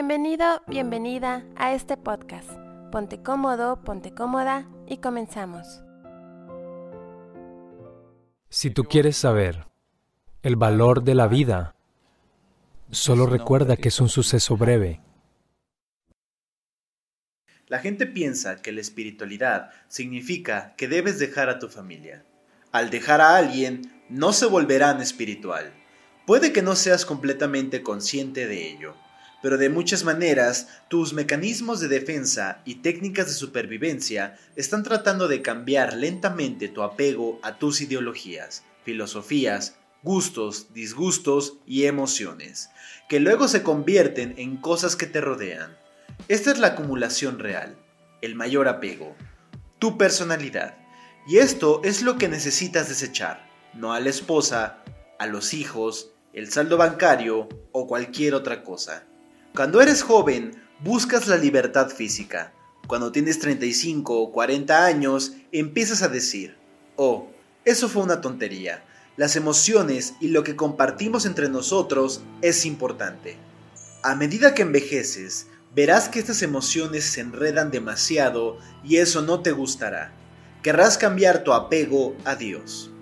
Bienvenido, bienvenida a este podcast. Ponte cómodo, ponte cómoda y comenzamos. Si tú quieres saber el valor de la vida, solo recuerda que es un suceso breve. La gente piensa que la espiritualidad significa que debes dejar a tu familia. Al dejar a alguien, no se volverán espiritual. Puede que no seas completamente consciente de ello, pero de muchas maneras tus mecanismos de defensa y técnicas de supervivencia están tratando de cambiar lentamente tu apego a tus ideologías, filosofías, gustos, disgustos y emociones, que luego se convierten en cosas que te rodean. Esta es la acumulación real, el mayor apego, tu personalidad. Y esto es lo que necesitas desechar, no a la esposa, a los hijos, el saldo bancario o cualquier otra cosa. Cuando eres joven, buscas la libertad física. Cuando tienes 35 o 40 años, empiezas a decir, oh, eso fue una tontería. Las emociones y lo que compartimos entre nosotros es importante. A medida que envejeces, verás que estas emociones se enredan demasiado y eso no te gustará. Querrás cambiar tu apego a Dios.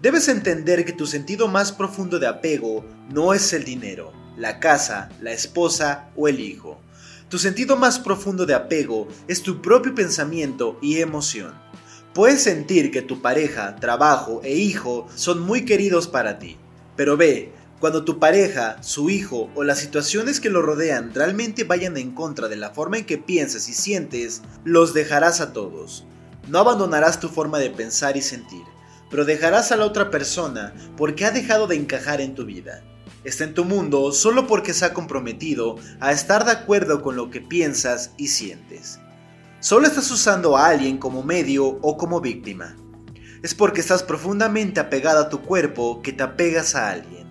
Debes entender que tu sentido más profundo de apego no es el dinero, la casa, la esposa o el hijo. Tu sentido más profundo de apego es tu propio pensamiento y emoción. Puedes sentir que tu pareja, trabajo e hijo son muy queridos para ti, pero ve, cuando tu pareja, su hijo o las situaciones que lo rodean realmente vayan en contra de la forma en que piensas y sientes, los dejarás a todos. No abandonarás tu forma de pensar y sentir pero dejarás a la otra persona porque ha dejado de encajar en tu vida. Está en tu mundo solo porque se ha comprometido a estar de acuerdo con lo que piensas y sientes. Solo estás usando a alguien como medio o como víctima. Es porque estás profundamente apegado a tu cuerpo que te apegas a alguien.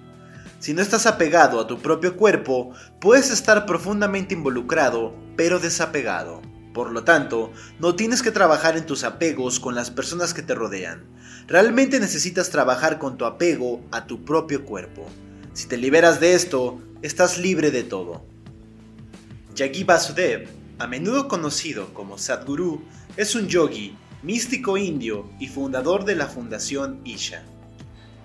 Si no estás apegado a tu propio cuerpo, puedes estar profundamente involucrado, pero desapegado. Por lo tanto, no tienes que trabajar en tus apegos con las personas que te rodean. Realmente necesitas trabajar con tu apego a tu propio cuerpo. Si te liberas de esto, estás libre de todo. Yagi Basudev, a menudo conocido como Sadhguru, es un yogi, místico indio y fundador de la Fundación Isha.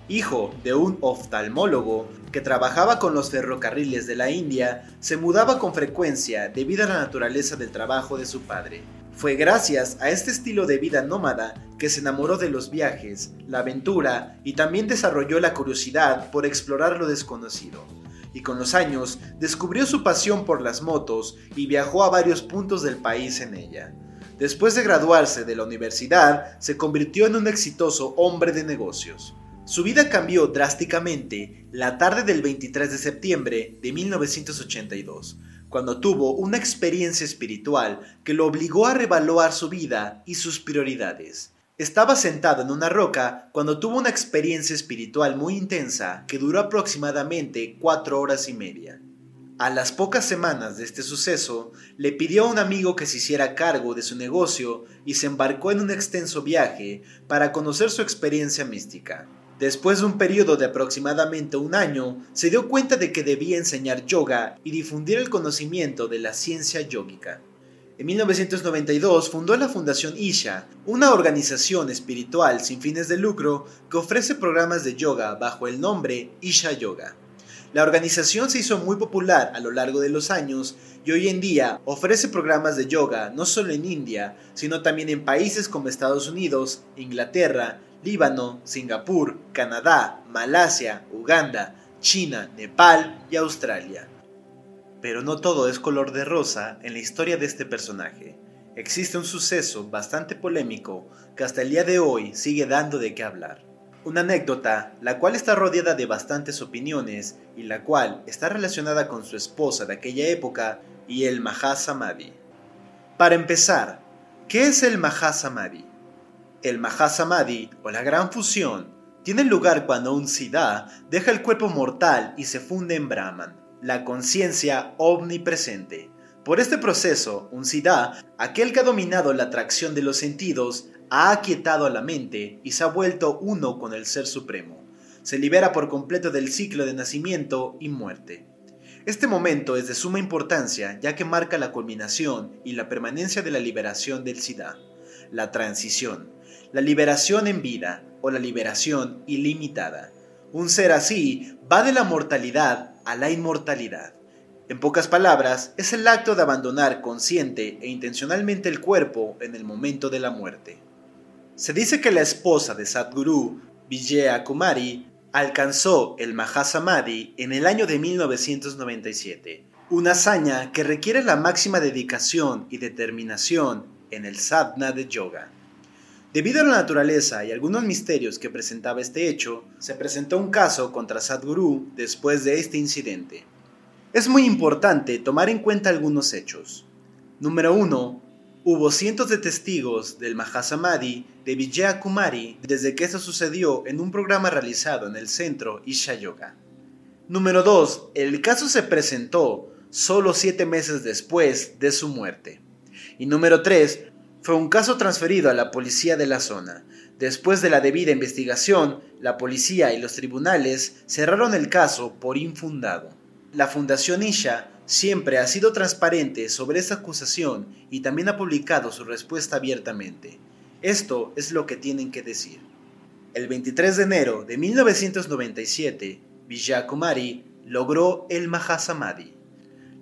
Hijo de un oftalmólogo que trabajaba con los ferrocarriles de la India, se mudaba con frecuencia debido a la naturaleza del trabajo de su padre. Fue gracias a este estilo de vida nómada que se enamoró de los viajes, la aventura y también desarrolló la curiosidad por explorar lo desconocido. Y con los años descubrió su pasión por las motos y viajó a varios puntos del país en ella. Después de graduarse de la universidad, se convirtió en un exitoso hombre de negocios. Su vida cambió drásticamente la tarde del 23 de septiembre de 1982, cuando tuvo una experiencia espiritual que lo obligó a revaluar su vida y sus prioridades. Estaba sentado en una roca cuando tuvo una experiencia espiritual muy intensa que duró aproximadamente cuatro horas y media. A las pocas semanas de este suceso, le pidió a un amigo que se hiciera cargo de su negocio y se embarcó en un extenso viaje para conocer su experiencia mística. Después de un periodo de aproximadamente un año, se dio cuenta de que debía enseñar yoga y difundir el conocimiento de la ciencia yógica. En 1992 fundó la Fundación Isha, una organización espiritual sin fines de lucro que ofrece programas de yoga bajo el nombre Isha Yoga. La organización se hizo muy popular a lo largo de los años y hoy en día ofrece programas de yoga no solo en India, sino también en países como Estados Unidos, Inglaterra, Líbano, Singapur, Canadá, Malasia, Uganda, China, Nepal y Australia. Pero no todo es color de rosa en la historia de este personaje. Existe un suceso bastante polémico que hasta el día de hoy sigue dando de qué hablar. Una anécdota, la cual está rodeada de bastantes opiniones y la cual está relacionada con su esposa de aquella época y el Mahasamadhi. Para empezar, ¿qué es el Mahasamadhi? El Mahasamadhi o la gran fusión tiene lugar cuando un Siddha deja el cuerpo mortal y se funde en Brahman, la conciencia omnipresente. Por este proceso, un Siddha, aquel que ha dominado la atracción de los sentidos, ha aquietado a la mente y se ha vuelto uno con el Ser Supremo. Se libera por completo del ciclo de nacimiento y muerte. Este momento es de suma importancia ya que marca la culminación y la permanencia de la liberación del SIDA, la transición, la liberación en vida o la liberación ilimitada. Un ser así va de la mortalidad a la inmortalidad. En pocas palabras, es el acto de abandonar consciente e intencionalmente el cuerpo en el momento de la muerte. Se dice que la esposa de Sadhguru, Vijaya Kumari, alcanzó el Mahasamadhi en el año de 1997, una hazaña que requiere la máxima dedicación y determinación en el sadhana de yoga. Debido a la naturaleza y algunos misterios que presentaba este hecho, se presentó un caso contra Sadhguru después de este incidente. Es muy importante tomar en cuenta algunos hechos. Número 1. Hubo cientos de testigos del Mahasamadhi de Vijaya Kumari desde que esto sucedió en un programa realizado en el centro Isha Yoga. Número 2. El caso se presentó solo siete meses después de su muerte. Y número 3. Fue un caso transferido a la policía de la zona. Después de la debida investigación, la policía y los tribunales cerraron el caso por infundado. La Fundación Isha siempre ha sido transparente sobre esta acusación y también ha publicado su respuesta abiertamente. Esto es lo que tienen que decir. El 23 de enero de 1997, Kumari logró el Mahasamadhi,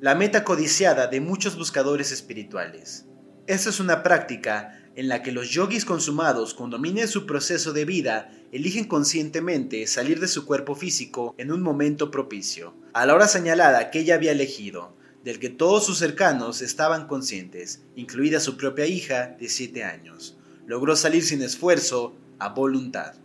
la meta codiciada de muchos buscadores espirituales. Esta es una práctica en la que los yogis consumados con dominio su proceso de vida eligen conscientemente salir de su cuerpo físico en un momento propicio, a la hora señalada que ella había elegido, del que todos sus cercanos estaban conscientes, incluida su propia hija de 7 años. Logró salir sin esfuerzo, a voluntad.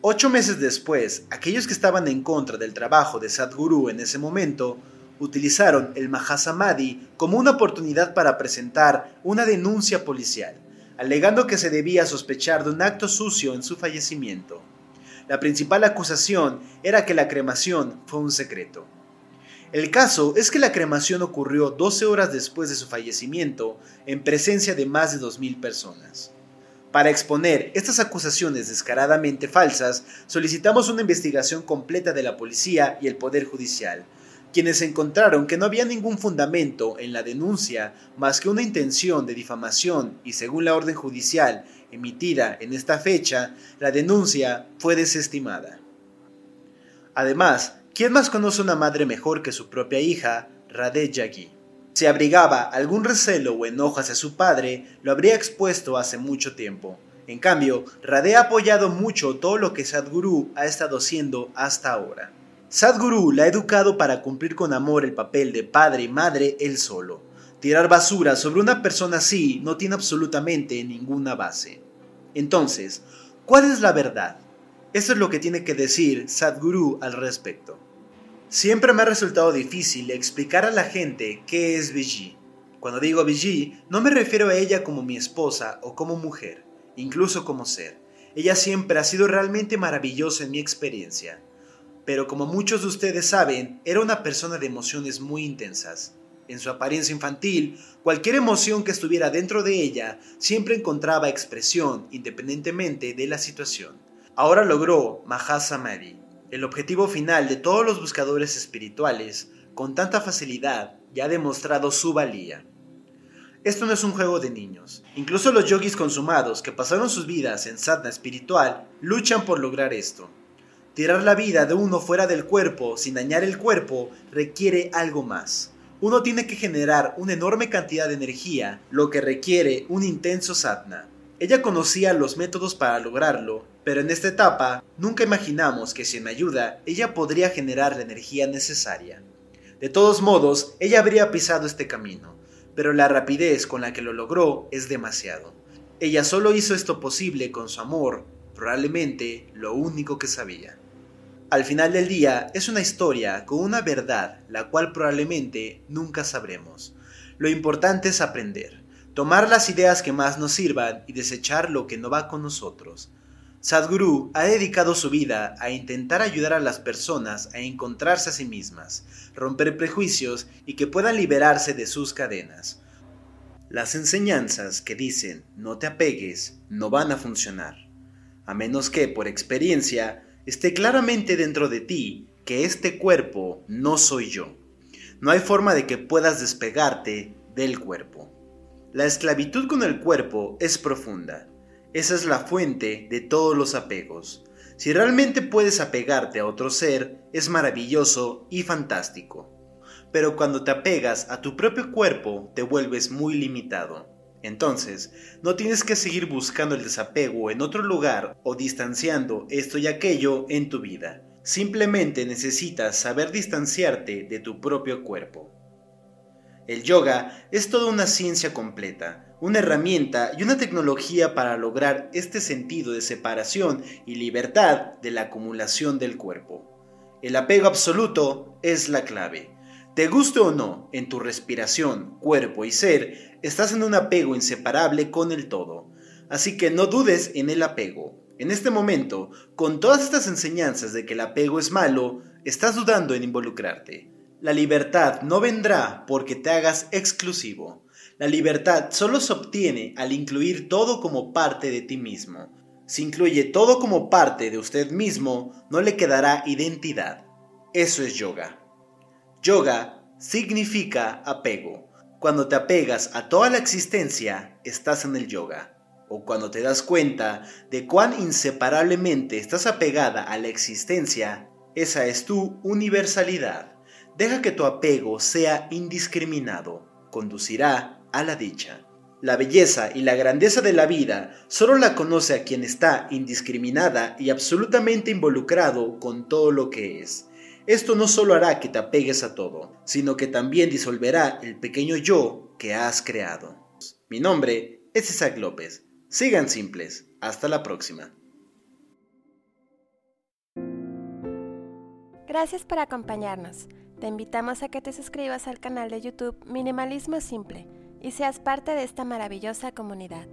Ocho meses después, aquellos que estaban en contra del trabajo de Sadhguru en ese momento utilizaron el Mahasamadhi como una oportunidad para presentar una denuncia policial alegando que se debía sospechar de un acto sucio en su fallecimiento. La principal acusación era que la cremación fue un secreto. El caso es que la cremación ocurrió 12 horas después de su fallecimiento en presencia de más de 2.000 personas. Para exponer estas acusaciones descaradamente falsas, solicitamos una investigación completa de la policía y el Poder Judicial, quienes encontraron que no había ningún fundamento en la denuncia más que una intención de difamación y según la orden judicial emitida en esta fecha, la denuncia fue desestimada. Además, ¿quién más conoce una madre mejor que su propia hija, Radhe Yagi? Si abrigaba algún recelo o enojo hacia su padre, lo habría expuesto hace mucho tiempo. En cambio, Radhe ha apoyado mucho todo lo que Sadhguru ha estado haciendo hasta ahora. Sadhguru la ha educado para cumplir con amor el papel de padre y madre él solo. Tirar basura sobre una persona así no tiene absolutamente ninguna base. Entonces, ¿cuál es la verdad? Eso es lo que tiene que decir Sadhguru al respecto. Siempre me ha resultado difícil explicar a la gente qué es Viji. Cuando digo Viji, no me refiero a ella como mi esposa o como mujer, incluso como ser. Ella siempre ha sido realmente maravillosa en mi experiencia pero como muchos de ustedes saben, era una persona de emociones muy intensas. En su apariencia infantil, cualquier emoción que estuviera dentro de ella siempre encontraba expresión independientemente de la situación. Ahora logró Mahasamadhi, el objetivo final de todos los buscadores espirituales, con tanta facilidad y ha demostrado su valía. Esto no es un juego de niños. Incluso los yogis consumados que pasaron sus vidas en sadhana espiritual luchan por lograr esto. Tirar la vida de uno fuera del cuerpo sin dañar el cuerpo requiere algo más. Uno tiene que generar una enorme cantidad de energía, lo que requiere un intenso sadhana. Ella conocía los métodos para lograrlo, pero en esta etapa nunca imaginamos que sin ayuda ella podría generar la energía necesaria. De todos modos, ella habría pisado este camino, pero la rapidez con la que lo logró es demasiado. Ella solo hizo esto posible con su amor, probablemente lo único que sabía. Al final del día es una historia con una verdad la cual probablemente nunca sabremos. Lo importante es aprender, tomar las ideas que más nos sirvan y desechar lo que no va con nosotros. Sadhguru ha dedicado su vida a intentar ayudar a las personas a encontrarse a sí mismas, romper prejuicios y que puedan liberarse de sus cadenas. Las enseñanzas que dicen no te apegues no van a funcionar, a menos que por experiencia esté claramente dentro de ti que este cuerpo no soy yo. no hay forma de que puedas despegarte del cuerpo. La esclavitud con el cuerpo es profunda. Esa es la fuente de todos los apegos. Si realmente puedes apegarte a otro ser, es maravilloso y fantástico. Pero cuando te apegas a tu propio cuerpo, te vuelves muy limitado. Entonces, no tienes que seguir buscando el desapego en otro lugar o distanciando esto y aquello en tu vida. Simplemente necesitas saber distanciarte de tu propio cuerpo. El yoga es toda una ciencia completa, una herramienta y una tecnología para lograr este sentido de separación y libertad de la acumulación del cuerpo. El apego absoluto es la clave. Te guste o no, en tu respiración, cuerpo y ser, estás en un apego inseparable con el todo. Así que no dudes en el apego. En este momento, con todas estas enseñanzas de que el apego es malo, estás dudando en involucrarte. La libertad no vendrá porque te hagas exclusivo. La libertad solo se obtiene al incluir todo como parte de ti mismo. Si incluye todo como parte de usted mismo, no le quedará identidad. Eso es yoga. Yoga significa apego. Cuando te apegas a toda la existencia, estás en el yoga. O cuando te das cuenta de cuán inseparablemente estás apegada a la existencia, esa es tu universalidad. Deja que tu apego sea indiscriminado, conducirá a la dicha. La belleza y la grandeza de la vida solo la conoce a quien está indiscriminada y absolutamente involucrado con todo lo que es. Esto no solo hará que te apegues a todo, sino que también disolverá el pequeño yo que has creado. Mi nombre es Isaac López. Sigan simples. Hasta la próxima. Gracias por acompañarnos. Te invitamos a que te suscribas al canal de YouTube Minimalismo Simple y seas parte de esta maravillosa comunidad.